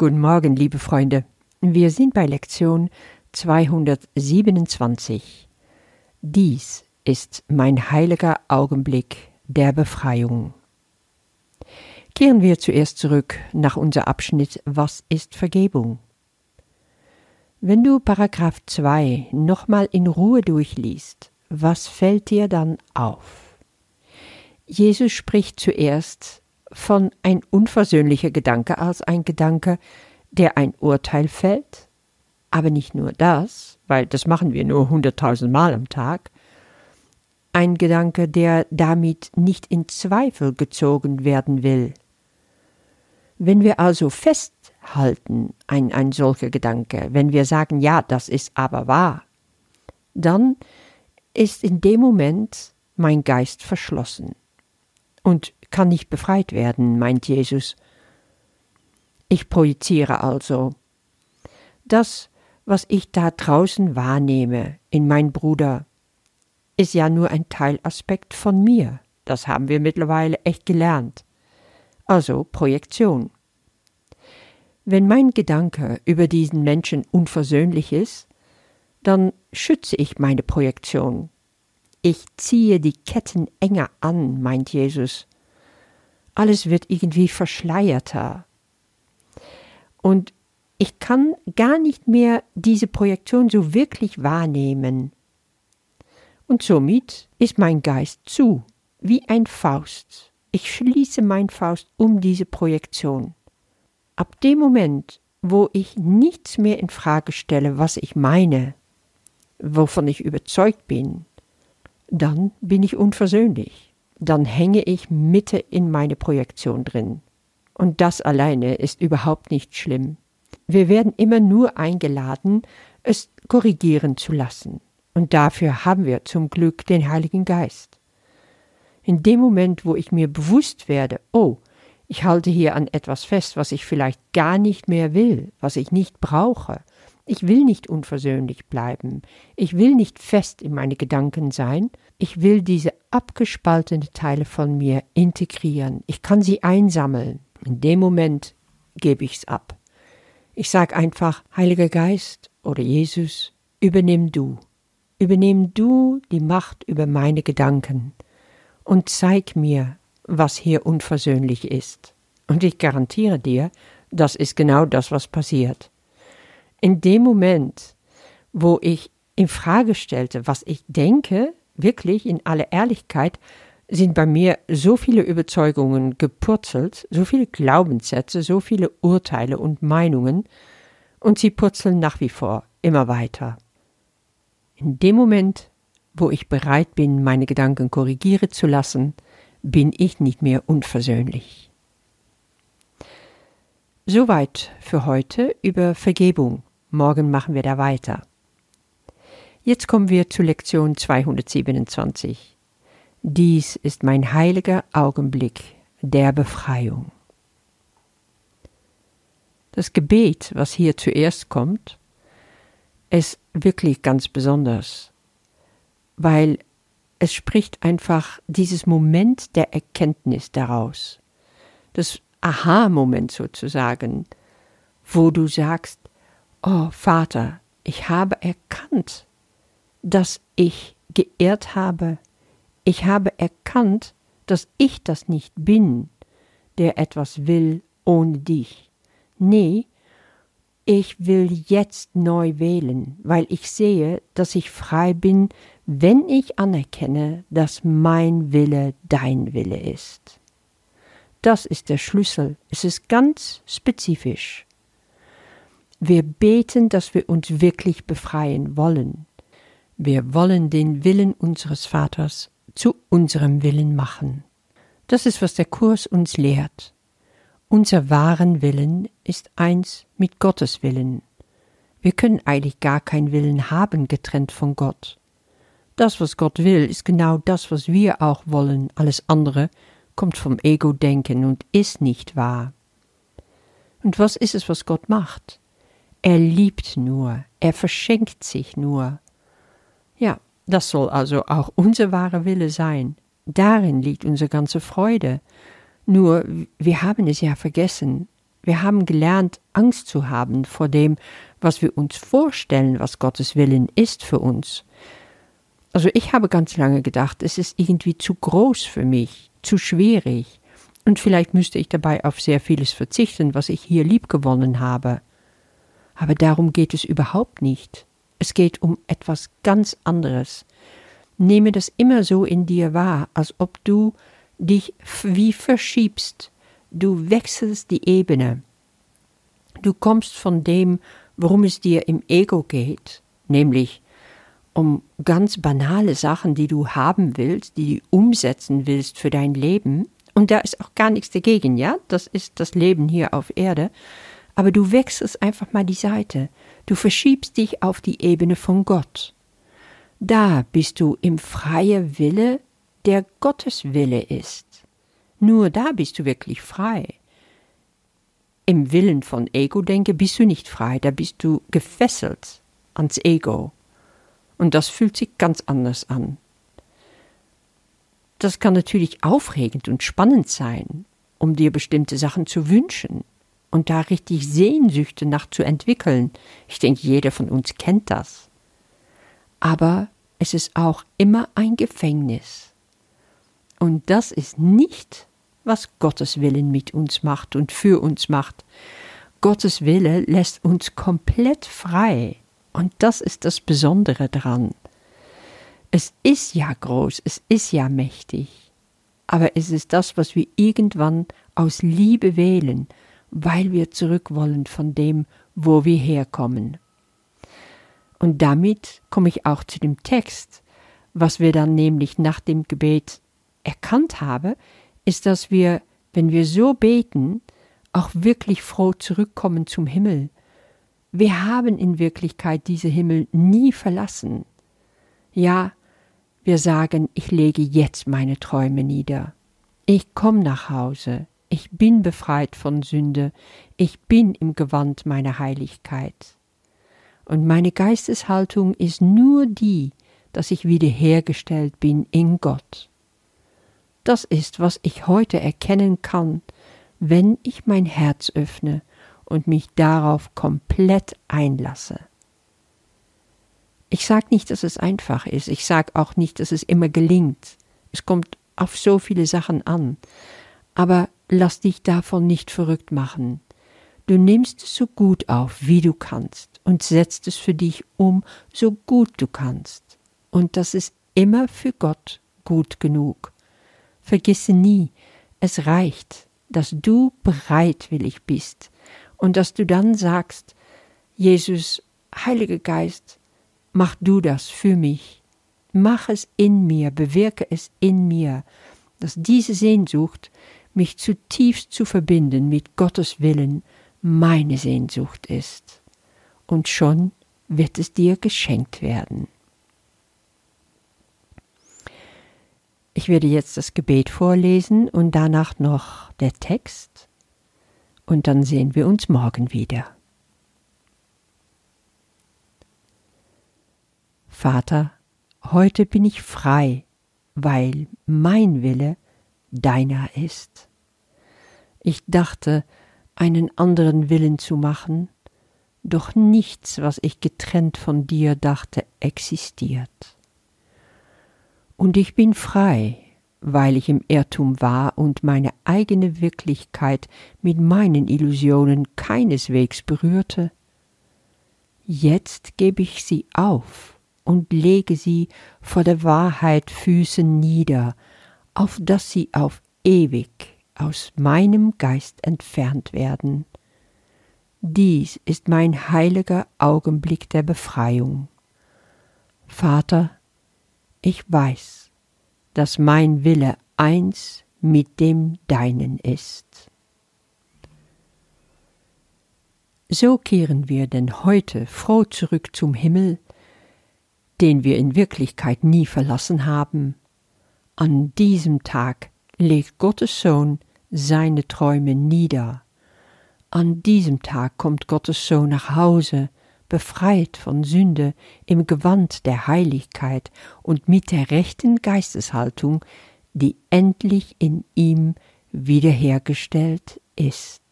Guten Morgen, liebe Freunde. Wir sind bei Lektion 227. Dies ist mein heiliger Augenblick der Befreiung. Kehren wir zuerst zurück nach unser Abschnitt Was ist Vergebung? Wenn du Paragraph 2 nochmal in Ruhe durchliest, was fällt dir dann auf? Jesus spricht zuerst von ein unversöhnlicher Gedanke als ein Gedanke, der ein Urteil fällt, aber nicht nur das, weil das machen wir nur hunderttausend Mal am Tag, ein Gedanke, der damit nicht in Zweifel gezogen werden will. Wenn wir also festhalten ein, ein solcher Gedanke, wenn wir sagen, ja, das ist aber wahr, dann ist in dem Moment mein Geist verschlossen. Und kann nicht befreit werden, meint Jesus. Ich projiziere also. Das, was ich da draußen wahrnehme, in mein Bruder, ist ja nur ein Teilaspekt von mir. Das haben wir mittlerweile echt gelernt. Also Projektion. Wenn mein Gedanke über diesen Menschen unversöhnlich ist, dann schütze ich meine Projektion. Ich ziehe die Ketten enger an, meint Jesus. Alles wird irgendwie verschleierter. Und ich kann gar nicht mehr diese Projektion so wirklich wahrnehmen. Und somit ist mein Geist zu, wie ein Faust. Ich schließe mein Faust um diese Projektion. Ab dem Moment, wo ich nichts mehr in Frage stelle, was ich meine, wovon ich überzeugt bin, dann bin ich unversöhnlich. Dann hänge ich Mitte in meine Projektion drin. Und das alleine ist überhaupt nicht schlimm. Wir werden immer nur eingeladen, es korrigieren zu lassen. Und dafür haben wir zum Glück den Heiligen Geist. In dem Moment, wo ich mir bewusst werde, oh, ich halte hier an etwas fest, was ich vielleicht gar nicht mehr will, was ich nicht brauche, ich will nicht unversöhnlich bleiben. Ich will nicht fest in meine Gedanken sein. Ich will diese abgespaltenen Teile von mir integrieren. Ich kann sie einsammeln. In dem Moment gebe ich's ab. Ich sage einfach, Heiliger Geist oder Jesus, übernimm du. Übernimm du die Macht über meine Gedanken und zeig mir, was hier unversöhnlich ist. Und ich garantiere dir, das ist genau das, was passiert in dem Moment, wo ich in Frage stellte, was ich denke, wirklich in aller Ehrlichkeit, sind bei mir so viele Überzeugungen gepurzelt, so viele Glaubenssätze, so viele Urteile und Meinungen, und sie purzeln nach wie vor immer weiter. In dem Moment, wo ich bereit bin, meine Gedanken korrigieren zu lassen, bin ich nicht mehr unversöhnlich. Soweit für heute über Vergebung. Morgen machen wir da weiter. Jetzt kommen wir zu Lektion 227. Dies ist mein heiliger Augenblick der Befreiung. Das Gebet, was hier zuerst kommt, ist wirklich ganz besonders, weil es spricht einfach dieses Moment der Erkenntnis daraus, das Aha-Moment sozusagen, wo du sagst, Oh Vater, ich habe erkannt, dass ich geirrt habe. Ich habe erkannt, dass ich das nicht bin, der etwas will ohne dich. Nee, ich will jetzt neu wählen, weil ich sehe, dass ich frei bin, wenn ich anerkenne, dass mein Wille dein Wille ist. Das ist der Schlüssel. Es ist ganz spezifisch. Wir beten, dass wir uns wirklich befreien wollen. Wir wollen den Willen unseres Vaters zu unserem Willen machen. Das ist, was der Kurs uns lehrt. Unser wahren Willen ist eins mit Gottes Willen. Wir können eigentlich gar keinen Willen haben, getrennt von Gott. Das, was Gott will, ist genau das, was wir auch wollen. Alles andere kommt vom Ego-Denken und ist nicht wahr. Und was ist es, was Gott macht? Er liebt nur, er verschenkt sich nur. Ja, das soll also auch unser wahrer Wille sein. Darin liegt unsere ganze Freude. Nur wir haben es ja vergessen. Wir haben gelernt, Angst zu haben vor dem, was wir uns vorstellen, was Gottes Willen ist für uns. Also ich habe ganz lange gedacht, es ist irgendwie zu groß für mich, zu schwierig. Und vielleicht müsste ich dabei auf sehr vieles verzichten, was ich hier liebgewonnen habe. Aber darum geht es überhaupt nicht. Es geht um etwas ganz anderes. Nehme das immer so in dir wahr, als ob du dich wie verschiebst. Du wechselst die Ebene. Du kommst von dem, worum es dir im Ego geht, nämlich um ganz banale Sachen, die du haben willst, die du umsetzen willst für dein Leben. Und da ist auch gar nichts dagegen, ja? Das ist das Leben hier auf Erde. Aber du wechselst einfach mal die Seite. Du verschiebst dich auf die Ebene von Gott. Da bist du im freien Wille, der Gottes Wille ist. Nur da bist du wirklich frei. Im Willen von Ego-Denke bist du nicht frei, da bist du gefesselt ans Ego. Und das fühlt sich ganz anders an. Das kann natürlich aufregend und spannend sein, um dir bestimmte Sachen zu wünschen und da richtig Sehnsüchte nach zu entwickeln. Ich denke, jeder von uns kennt das. Aber es ist auch immer ein Gefängnis. Und das ist nicht, was Gottes Willen mit uns macht und für uns macht. Gottes Wille lässt uns komplett frei. Und das ist das Besondere daran. Es ist ja groß, es ist ja mächtig, aber es ist das, was wir irgendwann aus Liebe wählen, weil wir zurück wollen von dem, wo wir herkommen. Und damit komme ich auch zu dem Text. Was wir dann nämlich nach dem Gebet erkannt haben, ist, dass wir, wenn wir so beten, auch wirklich froh zurückkommen zum Himmel. Wir haben in Wirklichkeit diese Himmel nie verlassen. Ja, wir sagen, ich lege jetzt meine Träume nieder. Ich komme nach Hause. Ich bin befreit von Sünde. Ich bin im Gewand meiner Heiligkeit und meine Geisteshaltung ist nur die, dass ich wiederhergestellt bin in Gott. Das ist, was ich heute erkennen kann, wenn ich mein Herz öffne und mich darauf komplett einlasse. Ich sage nicht, dass es einfach ist, ich sage auch nicht, dass es immer gelingt. Es kommt auf so viele Sachen an. Aber lass dich davon nicht verrückt machen. Du nimmst es so gut auf, wie du kannst, und setzt es für dich um, so gut du kannst. Und das ist immer für Gott gut genug. Vergisse nie, es reicht, dass du bereitwillig bist und dass du dann sagst, Jesus, Heiliger Geist, mach du das für mich. Mach es in mir, bewirke es in mir, dass diese Sehnsucht, mich zutiefst zu verbinden mit Gottes Willen, meine Sehnsucht ist, und schon wird es dir geschenkt werden. Ich werde jetzt das Gebet vorlesen und danach noch der Text, und dann sehen wir uns morgen wieder. Vater, heute bin ich frei, weil mein Wille deiner ist. Ich dachte, einen anderen Willen zu machen, doch nichts, was ich getrennt von dir dachte, existiert. Und ich bin frei, weil ich im Irrtum war und meine eigene Wirklichkeit mit meinen Illusionen keineswegs berührte. Jetzt gebe ich sie auf und lege sie vor der Wahrheit Füßen nieder, auf dass sie auf ewig aus meinem Geist entfernt werden. Dies ist mein heiliger Augenblick der Befreiung. Vater, ich weiß, dass mein Wille eins mit dem deinen ist. So kehren wir denn heute froh zurück zum Himmel, den wir in Wirklichkeit nie verlassen haben. An diesem Tag legt Gottes Sohn seine Träume nieder. An diesem Tag kommt Gottes Sohn nach Hause, befreit von Sünde, im Gewand der Heiligkeit und mit der rechten Geisteshaltung, die endlich in ihm wiederhergestellt ist.